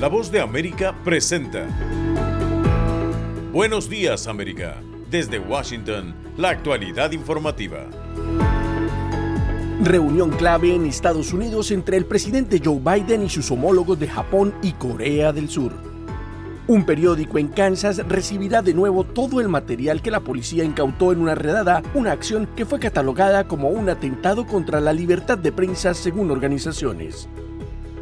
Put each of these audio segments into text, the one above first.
La voz de América presenta. Buenos días América. Desde Washington, la actualidad informativa. Reunión clave en Estados Unidos entre el presidente Joe Biden y sus homólogos de Japón y Corea del Sur. Un periódico en Kansas recibirá de nuevo todo el material que la policía incautó en una redada, una acción que fue catalogada como un atentado contra la libertad de prensa según organizaciones.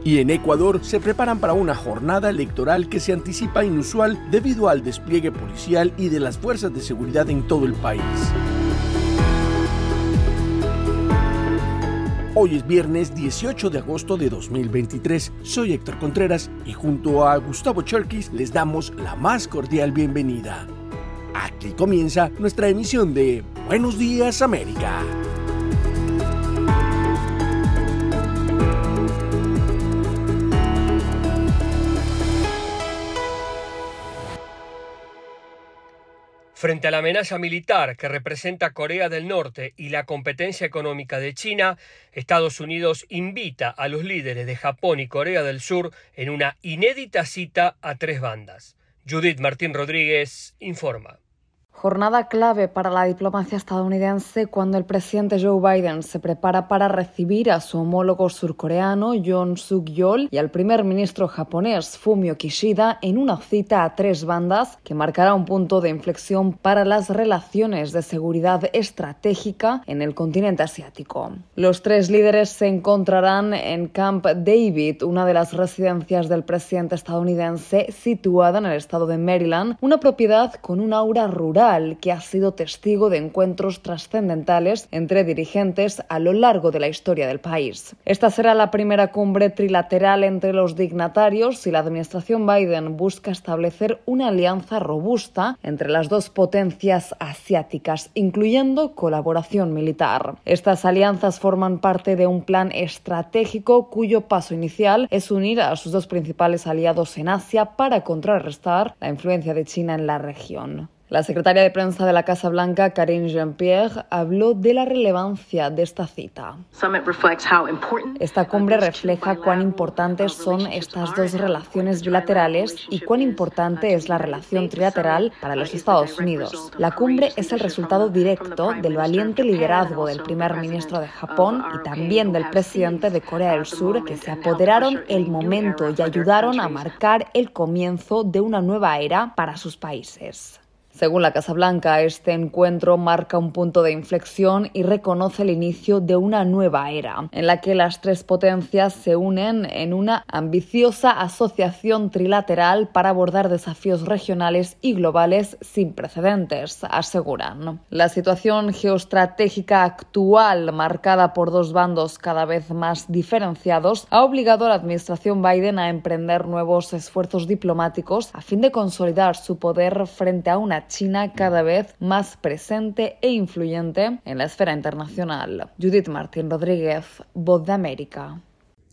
Y en Ecuador se preparan para una jornada electoral que se anticipa inusual debido al despliegue policial y de las fuerzas de seguridad en todo el país. Hoy es viernes 18 de agosto de 2023. Soy Héctor Contreras y junto a Gustavo Cherkis les damos la más cordial bienvenida. Aquí comienza nuestra emisión de Buenos Días América. Frente a la amenaza militar que representa Corea del Norte y la competencia económica de China, Estados Unidos invita a los líderes de Japón y Corea del Sur en una inédita cita a tres bandas. Judith Martín Rodríguez informa. Jornada clave para la diplomacia estadounidense cuando el presidente Joe Biden se prepara para recibir a su homólogo surcoreano Yoon Suk-yeol y al primer ministro japonés Fumio Kishida en una cita a tres bandas que marcará un punto de inflexión para las relaciones de seguridad estratégica en el continente asiático. Los tres líderes se encontrarán en Camp David, una de las residencias del presidente estadounidense situada en el estado de Maryland, una propiedad con un aura rural que ha sido testigo de encuentros trascendentales entre dirigentes a lo largo de la historia del país. Esta será la primera cumbre trilateral entre los dignatarios y la administración Biden busca establecer una alianza robusta entre las dos potencias asiáticas, incluyendo colaboración militar. Estas alianzas forman parte de un plan estratégico cuyo paso inicial es unir a sus dos principales aliados en Asia para contrarrestar la influencia de China en la región. La secretaria de prensa de la Casa Blanca, Karine Jean-Pierre, habló de la relevancia de esta cita. Esta cumbre refleja cuán importantes son estas dos relaciones bilaterales y cuán importante es la relación trilateral para los Estados Unidos. La cumbre es el resultado directo del valiente liderazgo del primer ministro de Japón y también del presidente de Corea del Sur, que se apoderaron el momento y ayudaron a marcar el comienzo de una nueva era para sus países. Según la Casa Blanca, este encuentro marca un punto de inflexión y reconoce el inicio de una nueva era, en la que las tres potencias se unen en una ambiciosa asociación trilateral para abordar desafíos regionales y globales sin precedentes, aseguran. La situación geoestratégica actual, marcada por dos bandos cada vez más diferenciados, ha obligado a la administración Biden a emprender nuevos esfuerzos diplomáticos a fin de consolidar su poder frente a una China cada vez más presente e influyente en la esfera internacional. Judith Martín Rodríguez, Voz de América.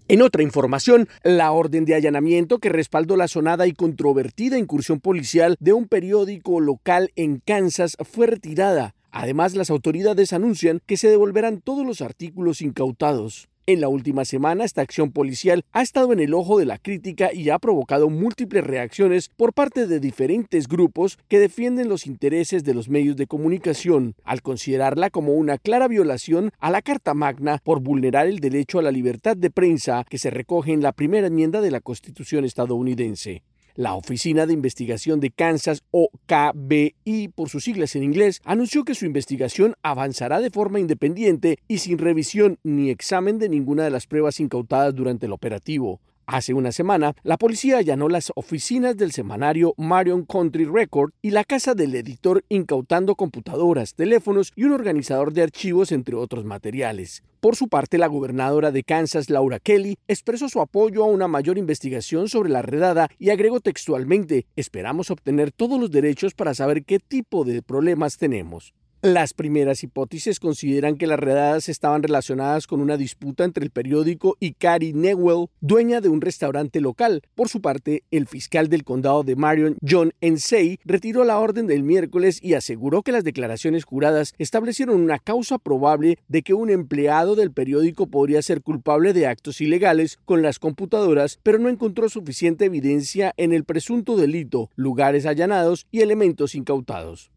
En otra información, la orden de allanamiento que respaldó la sonada y controvertida incursión policial de un periódico local en Kansas fue retirada. Además, las autoridades anuncian que se devolverán todos los artículos incautados. En la última semana, esta acción policial ha estado en el ojo de la crítica y ha provocado múltiples reacciones por parte de diferentes grupos que defienden los intereses de los medios de comunicación, al considerarla como una clara violación a la Carta Magna por vulnerar el derecho a la libertad de prensa que se recoge en la primera enmienda de la Constitución estadounidense. La Oficina de Investigación de Kansas, o KBI por sus siglas en inglés, anunció que su investigación avanzará de forma independiente y sin revisión ni examen de ninguna de las pruebas incautadas durante el operativo. Hace una semana, la policía allanó las oficinas del semanario Marion Country Record y la casa del editor incautando computadoras, teléfonos y un organizador de archivos, entre otros materiales. Por su parte, la gobernadora de Kansas, Laura Kelly, expresó su apoyo a una mayor investigación sobre la redada y agregó textualmente, esperamos obtener todos los derechos para saber qué tipo de problemas tenemos. Las primeras hipótesis consideran que las redadas estaban relacionadas con una disputa entre el periódico y Carrie Newell, dueña de un restaurante local. Por su parte, el fiscal del condado de Marion, John Ensey, retiró la orden del miércoles y aseguró que las declaraciones juradas establecieron una causa probable de que un empleado del periódico podría ser culpable de actos ilegales con las computadoras, pero no encontró suficiente evidencia en el presunto delito, lugares allanados y elementos incautados.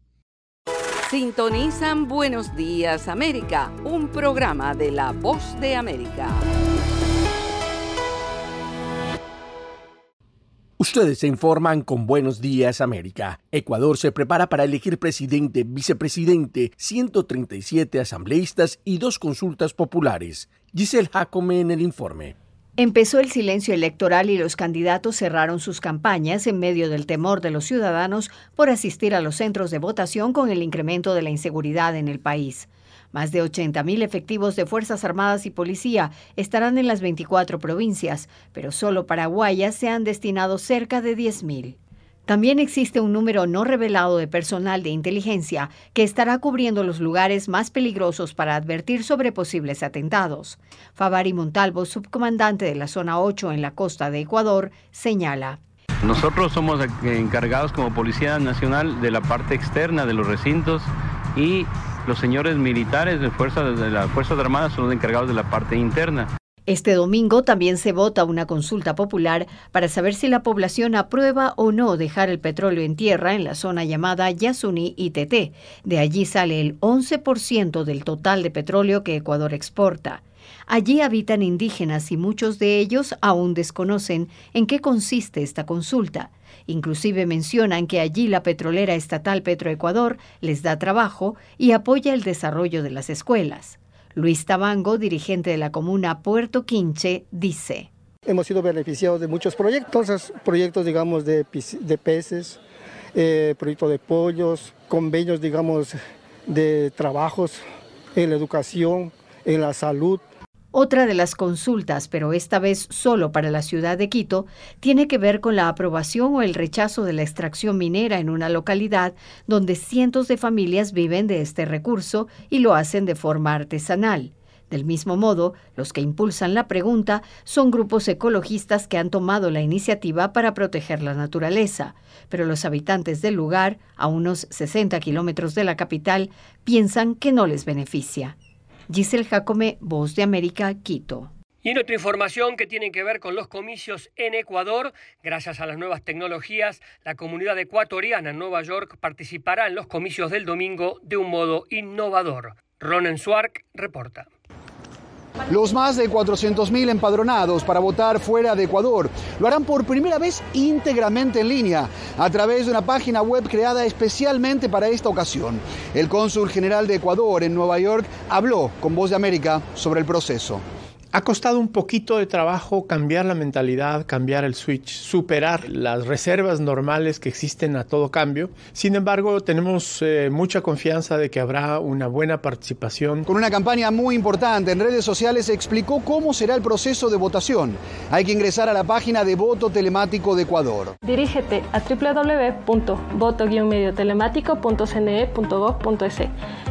Sintonizan Buenos Días América, un programa de La Voz de América. Ustedes se informan con Buenos Días América. Ecuador se prepara para elegir presidente, vicepresidente, 137 asambleístas y dos consultas populares. Giselle Jacome en el informe. Empezó el silencio electoral y los candidatos cerraron sus campañas en medio del temor de los ciudadanos por asistir a los centros de votación con el incremento de la inseguridad en el país. Más de 80.000 efectivos de Fuerzas Armadas y Policía estarán en las 24 provincias, pero solo para Guayas se han destinado cerca de 10.000. También existe un número no revelado de personal de inteligencia que estará cubriendo los lugares más peligrosos para advertir sobre posibles atentados. Favari Montalvo, subcomandante de la zona 8 en la costa de Ecuador, señala. Nosotros somos encargados como Policía Nacional de la parte externa de los recintos y los señores militares de, fuerzas, de las Fuerzas Armadas son los encargados de la parte interna. Este domingo también se vota una consulta popular para saber si la población aprueba o no dejar el petróleo en tierra en la zona llamada Yasuní ITT. De allí sale el 11% del total de petróleo que Ecuador exporta. Allí habitan indígenas y muchos de ellos aún desconocen en qué consiste esta consulta. Inclusive mencionan que allí la petrolera estatal Petroecuador les da trabajo y apoya el desarrollo de las escuelas. Luis Tabango, dirigente de la comuna Puerto Quinche, dice. Hemos sido beneficiados de muchos proyectos, proyectos digamos de, peces, eh, proyectos de pollos, convenios digamos de trabajos en la educación, en la salud, otra de las consultas, pero esta vez solo para la ciudad de Quito, tiene que ver con la aprobación o el rechazo de la extracción minera en una localidad donde cientos de familias viven de este recurso y lo hacen de forma artesanal. Del mismo modo, los que impulsan la pregunta son grupos ecologistas que han tomado la iniciativa para proteger la naturaleza, pero los habitantes del lugar, a unos 60 kilómetros de la capital, piensan que no les beneficia. Giselle Jacome, Voz de América, Quito. Y en otra información que tiene que ver con los comicios en Ecuador, gracias a las nuevas tecnologías, la comunidad ecuatoriana en Nueva York participará en los comicios del domingo de un modo innovador. Ronen Swark reporta. Los más de 400.000 empadronados para votar fuera de Ecuador lo harán por primera vez íntegramente en línea, a través de una página web creada especialmente para esta ocasión. El cónsul general de Ecuador en Nueva York habló con Voz de América sobre el proceso. Ha costado un poquito de trabajo cambiar la mentalidad, cambiar el switch, superar las reservas normales que existen a todo cambio. Sin embargo, tenemos eh, mucha confianza de que habrá una buena participación. Con una campaña muy importante en redes sociales se explicó cómo será el proceso de votación. Hay que ingresar a la página de Voto Telemático de Ecuador. Dirígete a www.voto-mediotelemático.cne.gov.es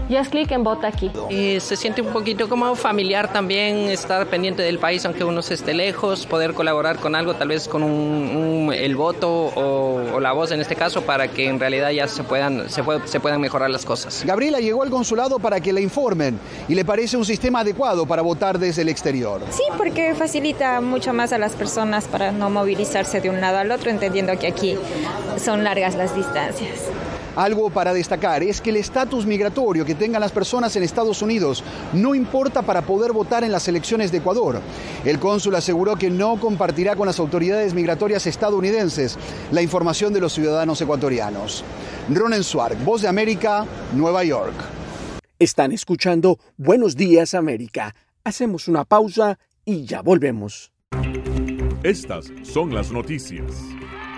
y haz clic en Vota aquí. Y se siente un poquito como familiar también estar pendiente del país, aunque uno se esté lejos, poder colaborar con algo, tal vez con un, el voto o, la voz en este caso, para que en realidad ya se puedan, se, se puedan mejorar las cosas. Gabriela llegó al consulado para que le informen y le parece un sistema adecuado para votar desde el exterior. Sí, porque facilita mucho más a las personas para no movilizarse de un lado al otro, entendiendo que aquí son largas las distancias. Algo para destacar es que el estatus migratorio que tengan las personas en Estados Unidos no importa para poder votar en las elecciones de Ecuador. El cónsul aseguró que no compartirá con las autoridades migratorias estadounidenses la información de los ciudadanos ecuatorianos. Ronen Suark, Voz de América, Nueva York. Están escuchando Buenos Días América. Hacemos una pausa y ya volvemos. Estas son las noticias.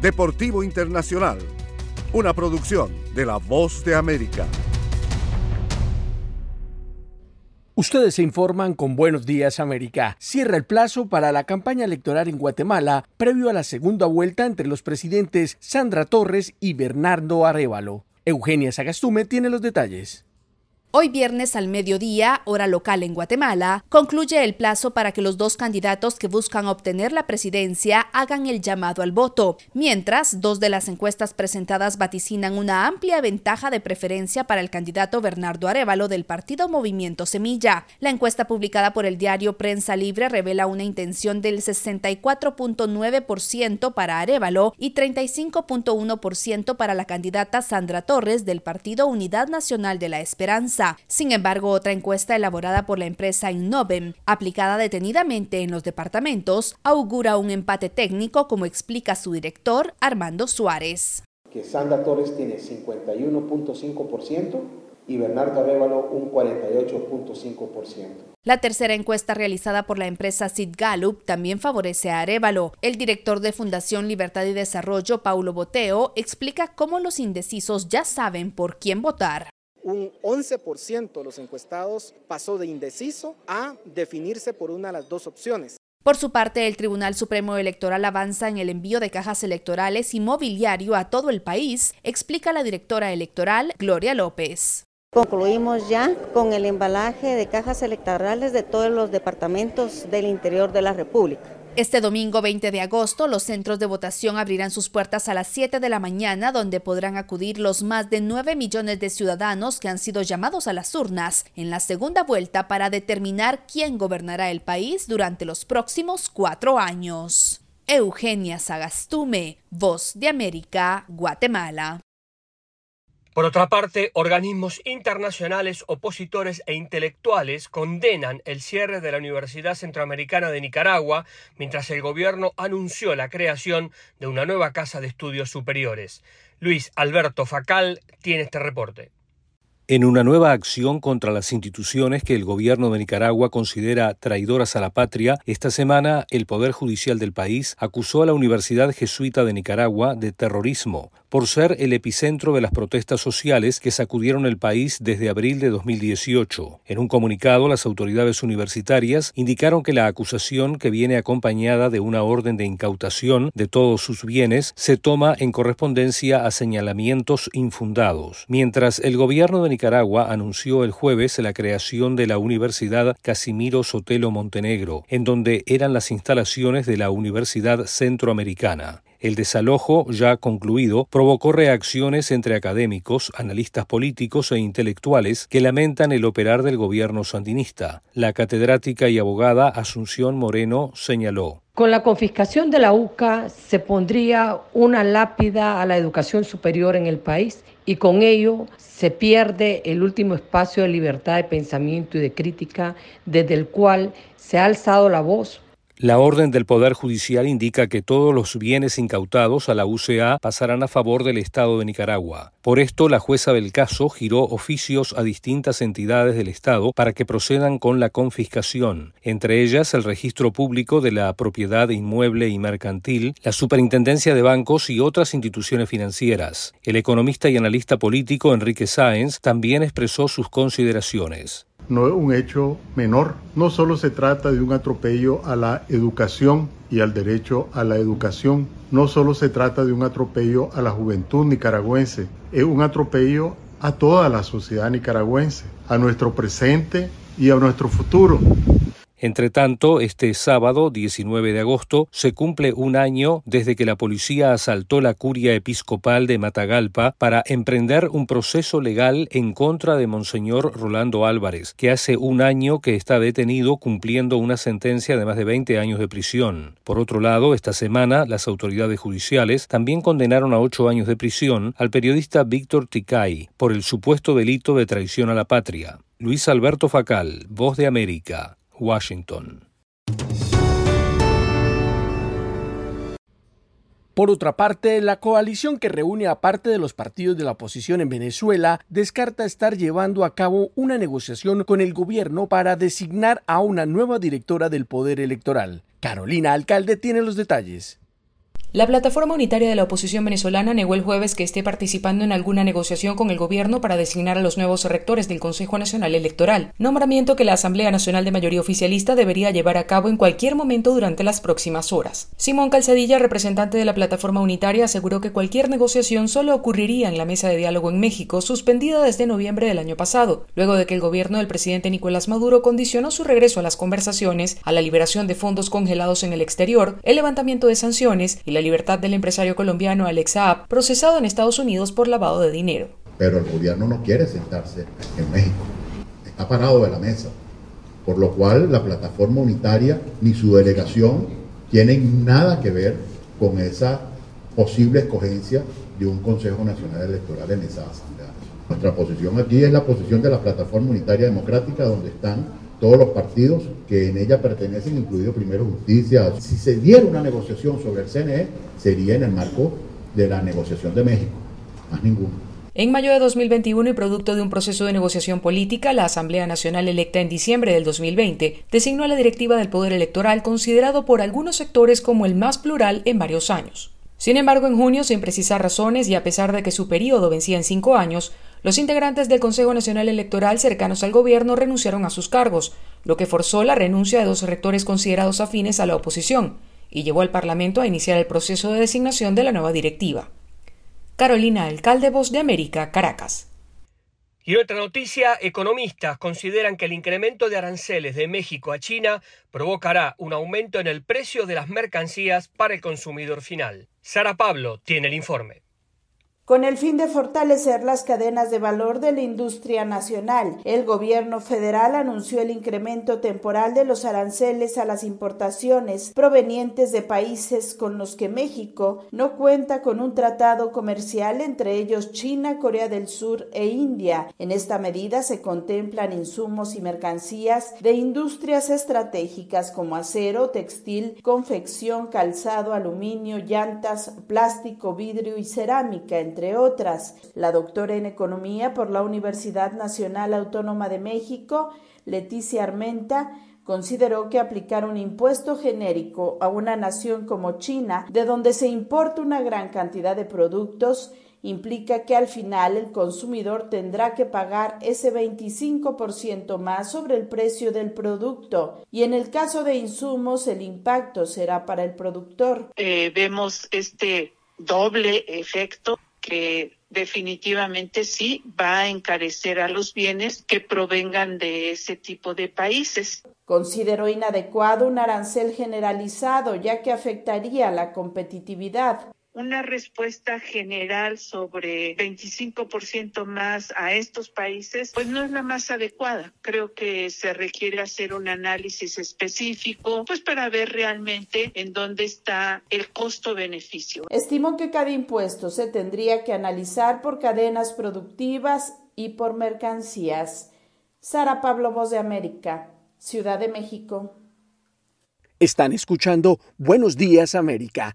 Deportivo Internacional, una producción de La Voz de América. Ustedes se informan con Buenos Días América. Cierra el plazo para la campaña electoral en Guatemala previo a la segunda vuelta entre los presidentes Sandra Torres y Bernardo Arevalo. Eugenia Sagastume tiene los detalles. Hoy viernes al mediodía, hora local en Guatemala, concluye el plazo para que los dos candidatos que buscan obtener la presidencia hagan el llamado al voto, mientras dos de las encuestas presentadas vaticinan una amplia ventaja de preferencia para el candidato Bernardo Arevalo del partido Movimiento Semilla. La encuesta publicada por el diario Prensa Libre revela una intención del 64.9% para Arevalo y 35.1% para la candidata Sandra Torres del partido Unidad Nacional de la Esperanza. Sin embargo, otra encuesta elaborada por la empresa Innovem, aplicada detenidamente en los departamentos, augura un empate técnico, como explica su director, Armando Suárez. Que Sandra Torres tiene 51.5% y Bernardo Arevalo un 48.5%. La tercera encuesta realizada por la empresa Sid Gallup también favorece a Arevalo. El director de Fundación Libertad y Desarrollo, Paulo Boteo, explica cómo los indecisos ya saben por quién votar un 11% de los encuestados pasó de indeciso a definirse por una de las dos opciones. Por su parte, el Tribunal Supremo Electoral avanza en el envío de cajas electorales y mobiliario a todo el país, explica la directora electoral Gloria López. Concluimos ya con el embalaje de cajas electorales de todos los departamentos del interior de la República. Este domingo 20 de agosto, los centros de votación abrirán sus puertas a las 7 de la mañana, donde podrán acudir los más de 9 millones de ciudadanos que han sido llamados a las urnas en la segunda vuelta para determinar quién gobernará el país durante los próximos cuatro años. Eugenia Sagastume, Voz de América, Guatemala. Por otra parte, organismos internacionales, opositores e intelectuales condenan el cierre de la Universidad Centroamericana de Nicaragua, mientras el gobierno anunció la creación de una nueva casa de estudios superiores. Luis Alberto Facal tiene este reporte. En una nueva acción contra las instituciones que el gobierno de Nicaragua considera traidoras a la patria, esta semana el Poder Judicial del país acusó a la Universidad Jesuita de Nicaragua de terrorismo por ser el epicentro de las protestas sociales que sacudieron el país desde abril de 2018. En un comunicado, las autoridades universitarias indicaron que la acusación, que viene acompañada de una orden de incautación de todos sus bienes, se toma en correspondencia a señalamientos infundados. Mientras el gobierno de Nicaragua anunció el jueves la creación de la Universidad Casimiro Sotelo Montenegro, en donde eran las instalaciones de la Universidad Centroamericana. El desalojo, ya concluido, provocó reacciones entre académicos, analistas políticos e intelectuales que lamentan el operar del gobierno sandinista. La catedrática y abogada Asunción Moreno señaló. Con la confiscación de la UCA se pondría una lápida a la educación superior en el país y con ello se pierde el último espacio de libertad de pensamiento y de crítica desde el cual se ha alzado la voz La orden del Poder Judicial indica que todos los bienes incautados a la UCA pasarán a favor del Estado de Nicaragua. Por esto, la jueza del caso giró oficios a distintas entidades del Estado para que procedan con la confiscación, entre ellas el registro público de la propiedad inmueble y mercantil, la superintendencia de bancos y otras instituciones financieras. El economista y analista político Enrique Sáenz también expresó sus consideraciones no es un hecho menor. No solo se trata de un atropello a la educación y al derecho a la educación, no solo se trata de un atropello a la juventud nicaragüense, es un atropello a toda la sociedad nicaragüense, a nuestro presente y a nuestro futuro. Entre tanto, este sábado 19 de agosto se cumple un año desde que la policía asaltó la curia episcopal de Matagalpa para emprender un proceso legal en contra de Monseñor Rolando Álvarez, que hace un año que está detenido cumpliendo una sentencia de más de 20 años de prisión. Por otro lado, esta semana las autoridades judiciales también condenaron a ocho años de prisión al periodista Víctor Ticay por el supuesto delito de traición a la patria. Luis Alberto Facal, Voz de América. Washington. Por otra parte, la coalición que reúne a parte de los partidos de la oposición en Venezuela descarta estar llevando a cabo una negociación con el gobierno para designar a una nueva directora del Poder Electoral. Carolina Alcalde tiene los detalles. La plataforma unitaria de la oposición venezolana negó el jueves que esté participando en alguna negociación con el gobierno para designar a los nuevos rectores del Consejo Nacional Electoral, nombramiento que la Asamblea Nacional de Mayoría Oficialista debería llevar a cabo en cualquier momento durante las próximas horas. Simón Calzadilla, representante de la plataforma unitaria, aseguró que cualquier negociación solo ocurriría en la mesa de diálogo en México, suspendida desde noviembre del año pasado, luego de que el gobierno del presidente Nicolás Maduro condicionó su regreso a las conversaciones a la liberación de fondos congelados en el exterior, el levantamiento de sanciones y la la libertad del empresario colombiano Alex Saab, procesado en Estados Unidos por lavado de dinero. Pero el gobierno no quiere sentarse en México, está parado de la mesa, por lo cual la plataforma unitaria ni su delegación tienen nada que ver con esa posible escogencia de un Consejo Nacional Electoral en esa asamblea. Nuestra posición aquí es la posición de la plataforma unitaria democrática, donde están todos los partidos que en ella pertenecen, incluido Primero Justicia. Si se diera una negociación sobre el CNE, sería en el marco de la negociación de México, más ninguno. En mayo de 2021 y producto de un proceso de negociación política, la Asamblea Nacional electa en diciembre del 2020 designó a la directiva del Poder Electoral considerado por algunos sectores como el más plural en varios años. Sin embargo, en junio, sin precisar razones y a pesar de que su periodo vencía en cinco años, los integrantes del Consejo Nacional Electoral cercanos al gobierno renunciaron a sus cargos, lo que forzó la renuncia de dos rectores considerados afines a la oposición y llevó al Parlamento a iniciar el proceso de designación de la nueva directiva. Carolina Alcalde, Voz de América, Caracas. Y otra noticia, economistas consideran que el incremento de aranceles de México a China provocará un aumento en el precio de las mercancías para el consumidor final. Sara Pablo tiene el informe con el fin de fortalecer las cadenas de valor de la industria nacional. El gobierno federal anunció el incremento temporal de los aranceles a las importaciones provenientes de países con los que México no cuenta con un tratado comercial, entre ellos China, Corea del Sur e India. En esta medida se contemplan insumos y mercancías de industrias estratégicas como acero, textil, confección, calzado, aluminio, llantas, plástico, vidrio y cerámica, otras. La doctora en Economía por la Universidad Nacional Autónoma de México, Leticia Armenta, consideró que aplicar un impuesto genérico a una nación como China, de donde se importa una gran cantidad de productos, implica que al final el consumidor tendrá que pagar ese 25% más sobre el precio del producto y en el caso de insumos el impacto será para el productor. Eh, vemos este doble efecto que definitivamente sí va a encarecer a los bienes que provengan de ese tipo de países. Consideró inadecuado un arancel generalizado ya que afectaría la competitividad una respuesta general sobre 25% más a estos países, pues no es la más adecuada. Creo que se requiere hacer un análisis específico, pues para ver realmente en dónde está el costo-beneficio. Estimo que cada impuesto se tendría que analizar por cadenas productivas y por mercancías. Sara Pablo, Voz de América, Ciudad de México. Están escuchando Buenos Días América.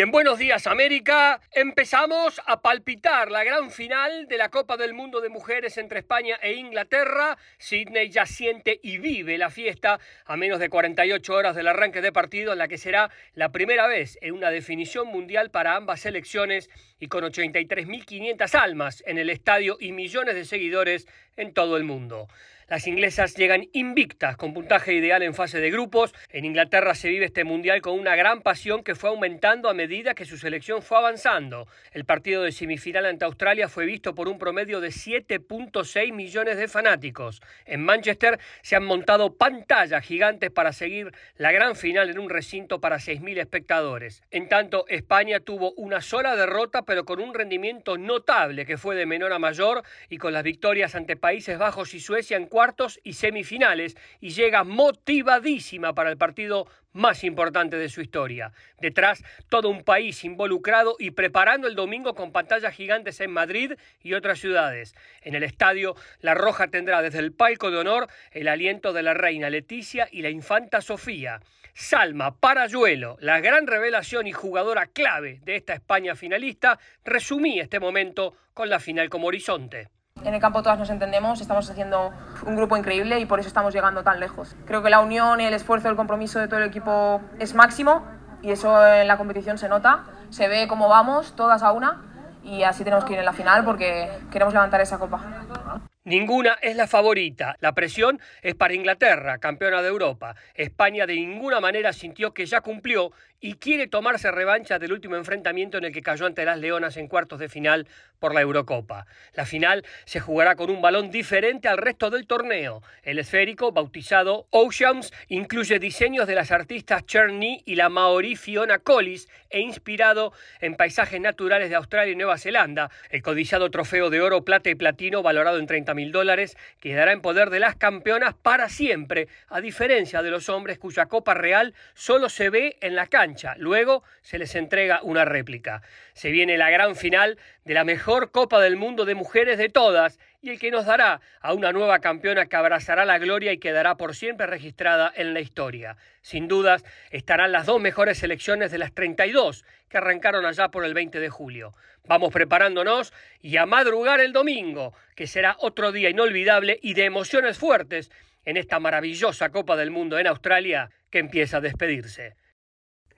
En Buenos Días América empezamos a palpitar la gran final de la Copa del Mundo de Mujeres entre España e Inglaterra. Sydney ya siente y vive la fiesta a menos de 48 horas del arranque de partido en la que será la primera vez en una definición mundial para ambas selecciones y con 83.500 almas en el estadio y millones de seguidores en todo el mundo. Las inglesas llegan invictas con puntaje ideal en fase de grupos. En Inglaterra se vive este mundial con una gran pasión que fue aumentando a medida que su selección fue avanzando. El partido de semifinal ante Australia fue visto por un promedio de 7.6 millones de fanáticos. En Manchester se han montado pantallas gigantes para seguir la gran final en un recinto para 6.000 espectadores. En tanto, España tuvo una sola derrota pero con un rendimiento notable que fue de menor a mayor y con las victorias ante Países Bajos y Suecia en cuartos y semifinales y llega motivadísima para el partido más importante de su historia. Detrás, todo un país involucrado y preparando el domingo con pantallas gigantes en Madrid y otras ciudades. En el estadio, La Roja tendrá desde el palco de honor el aliento de la reina Leticia y la infanta Sofía. Salma Parayuelo, la gran revelación y jugadora clave de esta España finalista, resumí este momento con la final como horizonte. En el campo todas nos entendemos, estamos haciendo un grupo increíble y por eso estamos llegando tan lejos. Creo que la unión, el esfuerzo, el compromiso de todo el equipo es máximo y eso en la competición se nota, se ve cómo vamos, todas a una y así tenemos que ir en la final porque queremos levantar esa copa. Ninguna es la favorita. La presión es para Inglaterra, campeona de Europa. España de ninguna manera sintió que ya cumplió y quiere tomarse revancha del último enfrentamiento en el que cayó ante las Leonas en cuartos de final por la Eurocopa. La final se jugará con un balón diferente al resto del torneo. El esférico, bautizado Oceans, incluye diseños de las artistas Cherny y la maorí Fiona Collis e inspirado en paisajes naturales de Australia y Nueva Zelanda. El codiciado trofeo de oro, plata y platino, valorado en 30 mil dólares, quedará en poder de las campeonas para siempre, a diferencia de los hombres cuya copa real solo se ve en la cancha Luego se les entrega una réplica. Se viene la gran final de la mejor Copa del Mundo de mujeres de todas y el que nos dará a una nueva campeona que abrazará la gloria y quedará por siempre registrada en la historia. Sin dudas, estarán las dos mejores selecciones de las 32 que arrancaron allá por el 20 de julio. Vamos preparándonos y a madrugar el domingo, que será otro día inolvidable y de emociones fuertes en esta maravillosa Copa del Mundo en Australia que empieza a despedirse.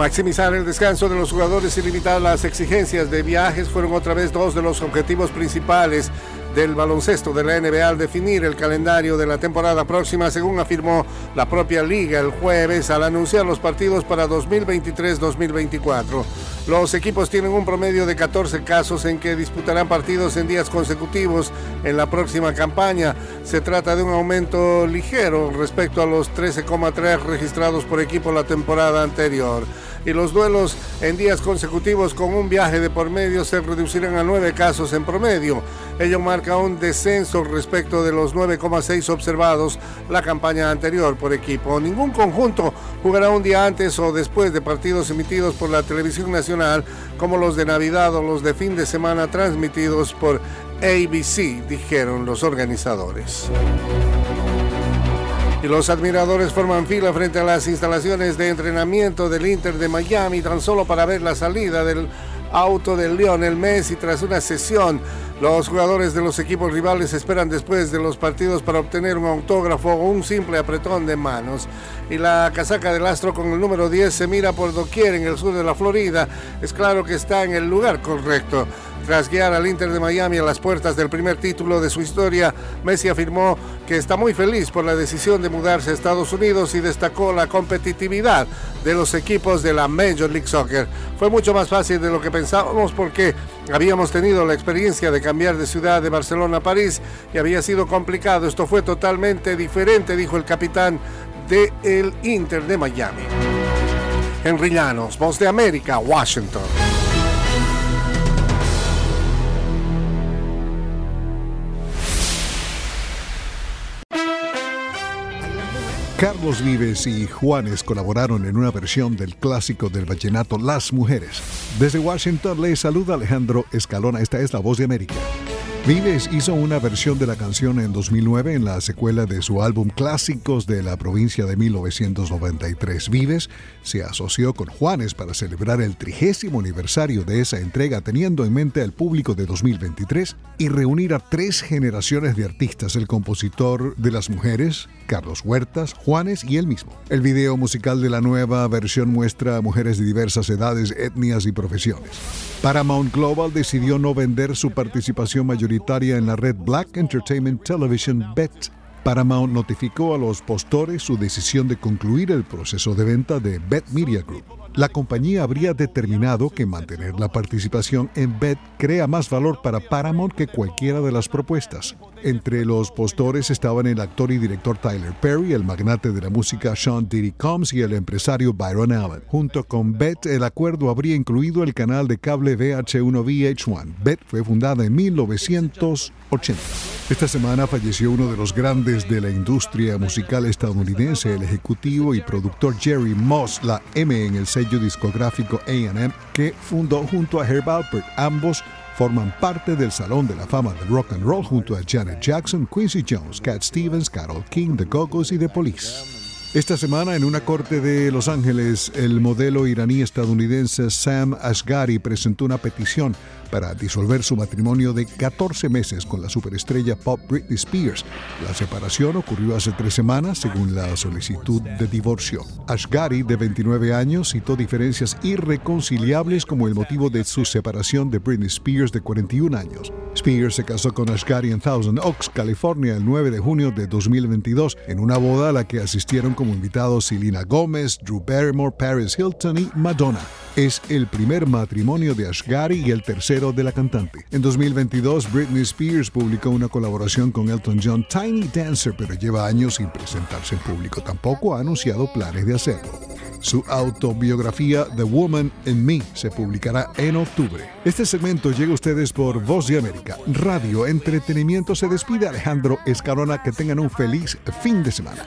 Maximizar el descanso de los jugadores y limitar las exigencias de viajes fueron otra vez dos de los objetivos principales del baloncesto de la NBA al definir el calendario de la temporada próxima, según afirmó la propia liga el jueves al anunciar los partidos para 2023-2024. Los equipos tienen un promedio de 14 casos en que disputarán partidos en días consecutivos en la próxima campaña. Se trata de un aumento ligero respecto a los 13,3 registrados por equipo la temporada anterior y los duelos en días consecutivos con un viaje de por medio se reducirán a nueve casos en promedio. Ello marca un descenso respecto de los 9,6 observados la campaña anterior por equipo. Ningún conjunto jugará un día antes o después de partidos emitidos por la televisión nacional como los de Navidad o los de fin de semana transmitidos por ABC, dijeron los organizadores y los admiradores forman fila frente a las instalaciones de entrenamiento del Inter de Miami tan solo para ver la salida del auto del Lionel Messi tras una sesión. Los jugadores de los equipos rivales esperan después de los partidos para obtener un autógrafo o un simple apretón de manos. Y la casaca del astro con el número 10 se mira por doquier en el sur de la Florida. Es claro que está en el lugar correcto. Tras guiar al Inter de Miami a las puertas del primer título de su historia, Messi afirmó que está muy feliz por la decisión de mudarse a Estados Unidos y destacó la competitividad de los equipos de la Major League Soccer. Fue mucho más fácil de lo que pensábamos porque habíamos tenido la experiencia de cambiar de ciudad de Barcelona a París y había sido complicado. Esto fue totalmente diferente, dijo el capitán del el Inter de Miami. Henry Llanos, Voz de América, Washington. Carlos Vives y Juanes colaboraron en una versión del clásico del vallenato Las Mujeres. Desde Washington le saluda Alejandro Escalona, esta es la voz de América. Vives hizo una versión de la canción en 2009 en la secuela de su álbum Clásicos de la provincia de 1993. Vives se asoció con Juanes para celebrar el trigésimo aniversario de esa entrega teniendo en mente al público de 2023 y reunir a tres generaciones de artistas, el compositor de las mujeres, Carlos Huertas, Juanes y él mismo. El video musical de la nueva versión muestra a mujeres de diversas edades, etnias y profesiones. Paramount Global decidió no vender su participación mayoritaria en la red Black Entertainment Television BET. Paramount notificó a los postores su decisión de concluir el proceso de venta de Bet Media Group la compañía habría determinado que mantener la participación en BET crea más valor para Paramount que cualquiera de las propuestas. Entre los postores estaban el actor y director Tyler Perry, el magnate de la música Sean Diddy Combs y el empresario Byron Allen. Junto con BET, el acuerdo habría incluido el canal de cable VH1 VH1. BET fue fundada en 1980. Esta semana falleció uno de los grandes de la industria musical estadounidense, el ejecutivo y productor Jerry Moss, la M en el sello discográfico AM, que fundó junto a Herb Alpert. Ambos forman parte del Salón de la Fama del Rock and Roll junto a Janet Jackson, Quincy Jones, Cat Stevens, Carol King, The Go-Go's y The Police. Esta semana, en una corte de Los Ángeles, el modelo iraní-estadounidense Sam Ashgari presentó una petición para disolver su matrimonio de 14 meses con la superestrella pop Britney Spears. La separación ocurrió hace tres semanas según la solicitud de divorcio. Ashgari, de 29 años, citó diferencias irreconciliables como el motivo de su separación de Britney Spears, de 41 años. Spears se casó con Ashgari en Thousand Oaks, California, el 9 de junio de 2022, en una boda a la que asistieron como invitados Selena Gomez, Drew Barrymore, Paris Hilton y Madonna. Es el primer matrimonio de Ashgari y el tercero de la cantante. En 2022, Britney Spears publicó una colaboración con Elton John, Tiny Dancer, pero lleva años sin presentarse en público. Tampoco ha anunciado planes de hacerlo. Su autobiografía The Woman in Me se publicará en octubre. Este segmento llega a ustedes por Voz de América. Radio Entretenimiento se despide Alejandro Escalona. Que tengan un feliz fin de semana.